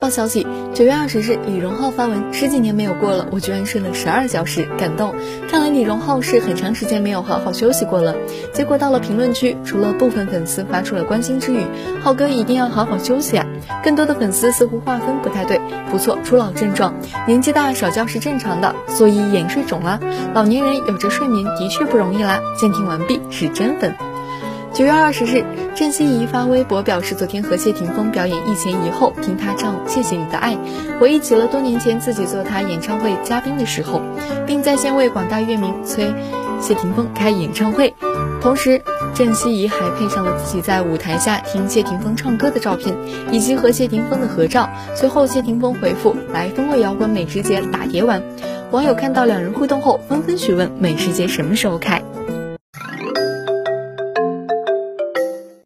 报消息，九月二十日，李荣浩发文，十几年没有过了，我居然睡了十二小时，感动。看来李荣浩是很长时间没有好好休息过了。结果到了评论区，除了部分粉丝发出了关心之语，浩哥一定要好好休息啊。更多的粉丝似乎划分不太对，不错，初老症状，年纪大少觉是正常的，所以眼睡肿了。老年人有着睡眠的确不容易啦。鉴定完毕，是真粉。九月二十日，郑希怡发微博表示，昨天和谢霆锋表演一前一后，听他唱《谢谢你的爱》，回忆起了多年前自己做他演唱会嘉宾的时候，并在线为广大乐迷催谢霆锋开演唱会。同时，郑希怡还配上了自己在舞台下听谢霆锋唱歌的照片，以及和谢霆锋的合照。随后，谢霆锋回复：“来风味摇滚美食节打碟玩。”网友看到两人互动后，纷纷询问美食节什么时候开。